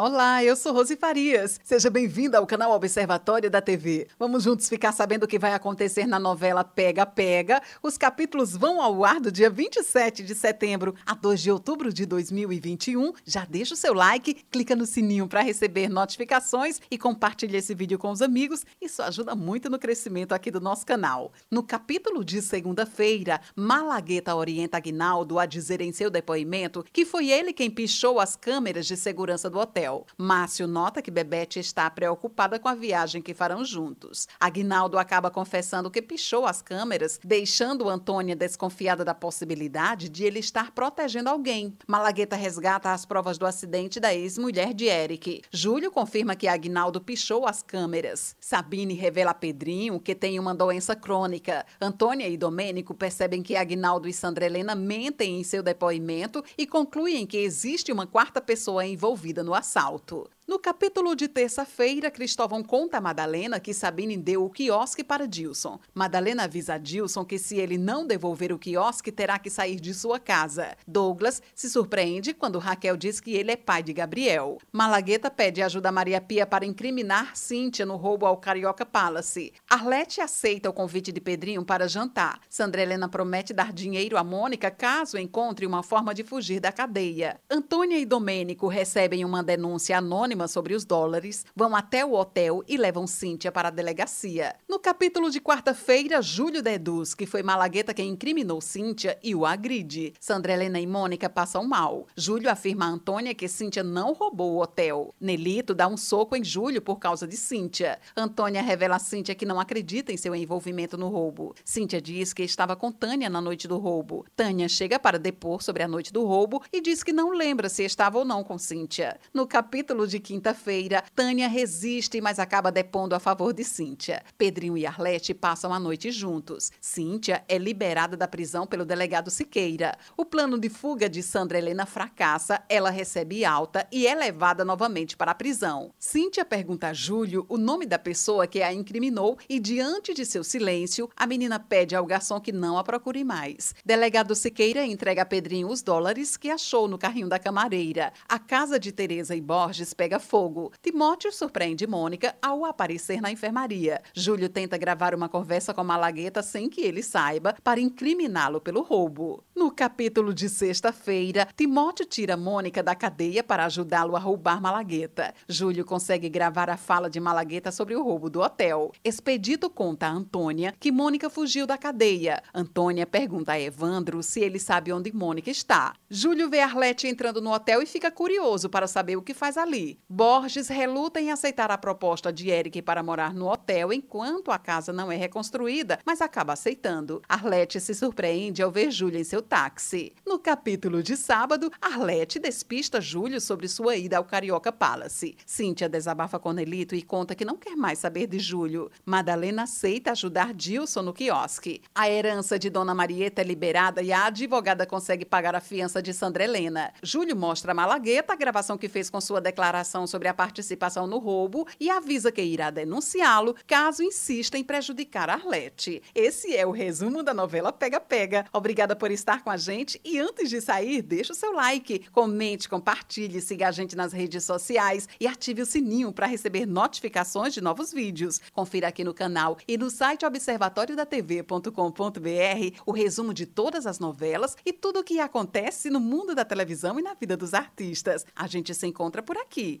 Olá, eu sou Rose Farias. Seja bem-vinda ao canal Observatório da TV. Vamos juntos ficar sabendo o que vai acontecer na novela Pega Pega. Os capítulos vão ao ar do dia 27 de setembro a 2 de outubro de 2021. Já deixa o seu like, clica no sininho para receber notificações e compartilha esse vídeo com os amigos. Isso ajuda muito no crescimento aqui do nosso canal. No capítulo de segunda-feira, Malagueta orienta Aguinaldo a dizer em seu depoimento que foi ele quem pichou as câmeras de segurança do hotel hotel. Márcio nota que Bebete está preocupada com a viagem que farão juntos. Aguinaldo acaba confessando que pichou as câmeras, deixando Antônia desconfiada da possibilidade de ele estar protegendo alguém. Malagueta resgata as provas do acidente da ex-mulher de Eric. Júlio confirma que Aguinaldo pichou as câmeras. Sabine revela a Pedrinho que tem uma doença crônica. Antônia e Domênico percebem que Aguinaldo e Sandra Helena mentem em seu depoimento e concluem que existe uma quarta pessoa envolvida no assalto assalto. No capítulo de terça-feira, Cristóvão conta a Madalena que Sabine deu o quiosque para Dilson. Madalena avisa a Dilson que se ele não devolver o quiosque, terá que sair de sua casa. Douglas se surpreende quando Raquel diz que ele é pai de Gabriel. Malagueta pede ajuda a Maria Pia para incriminar Cíntia no roubo ao Carioca Palace. Arlete aceita o convite de Pedrinho para jantar. Sandra Helena promete dar dinheiro a Mônica caso encontre uma forma de fugir da cadeia. Antônia e Domênico recebem uma denúncia anônima sobre os dólares, vão até o hotel e levam Cíntia para a delegacia. No capítulo de quarta-feira, Júlio deduz que foi Malagueta quem incriminou Cíntia e o agride. Sandra Helena e Mônica passam mal. Júlio afirma a Antônia que Cíntia não roubou o hotel. Nelito dá um soco em Júlio por causa de Cíntia. Antônia revela a Cíntia que não acredita em seu envolvimento no roubo. Cíntia diz que estava com Tânia na noite do roubo. Tânia chega para depor sobre a noite do roubo e diz que não lembra se estava ou não com Cíntia. No capítulo de quinta-feira, Tânia resiste, mas acaba depondo a favor de Cíntia. Pedrinho e Arlete passam a noite juntos. Cíntia é liberada da prisão pelo delegado Siqueira. O plano de fuga de Sandra Helena fracassa, ela recebe alta e é levada novamente para a prisão. Cíntia pergunta a Júlio o nome da pessoa que a incriminou e, diante de seu silêncio, a menina pede ao garçom que não a procure mais. Delegado Siqueira entrega a Pedrinho os dólares que achou no carrinho da camareira. A casa de Teresa e Borges pega pega fogo. Timóteo surpreende Mônica ao aparecer na enfermaria. Júlio tenta gravar uma conversa com Malagueta sem que ele saiba para incriminá-lo pelo roubo. No capítulo de sexta-feira, Timóteo tira Mônica da cadeia para ajudá-lo a roubar Malagueta. Júlio consegue gravar a fala de Malagueta sobre o roubo do hotel. Expedito conta a Antônia que Mônica fugiu da cadeia. Antônia pergunta a Evandro se ele sabe onde Mônica está. Júlio vê Arlete entrando no hotel e fica curioso para saber o que faz ali. Borges reluta em aceitar a proposta de Eric para morar no hotel enquanto a casa não é reconstruída, mas acaba aceitando. Arlete se surpreende ao ver Júlio em seu táxi. No capítulo de sábado, Arlete despista Júlio sobre sua ida ao Carioca Palace. Cíntia desabafa com Nelito e conta que não quer mais saber de Júlio. Madalena aceita ajudar Dilson no quiosque. A herança de Dona Marieta é liberada e a advogada consegue pagar a fiança de Sandra Helena. Júlio mostra a Malagueta a gravação que fez com sua declaração informação sobre a participação no roubo e avisa que irá denunciá-lo caso insista em prejudicar Arlete. Esse é o resumo da novela Pega Pega. Obrigada por estar com a gente e antes de sair, deixa o seu like, comente, compartilhe, siga a gente nas redes sociais e ative o sininho para receber notificações de novos vídeos. Confira aqui no canal e no site observatoriodatv.com.br o resumo de todas as novelas e tudo o que acontece no mundo da televisão e na vida dos artistas. A gente se encontra por aqui.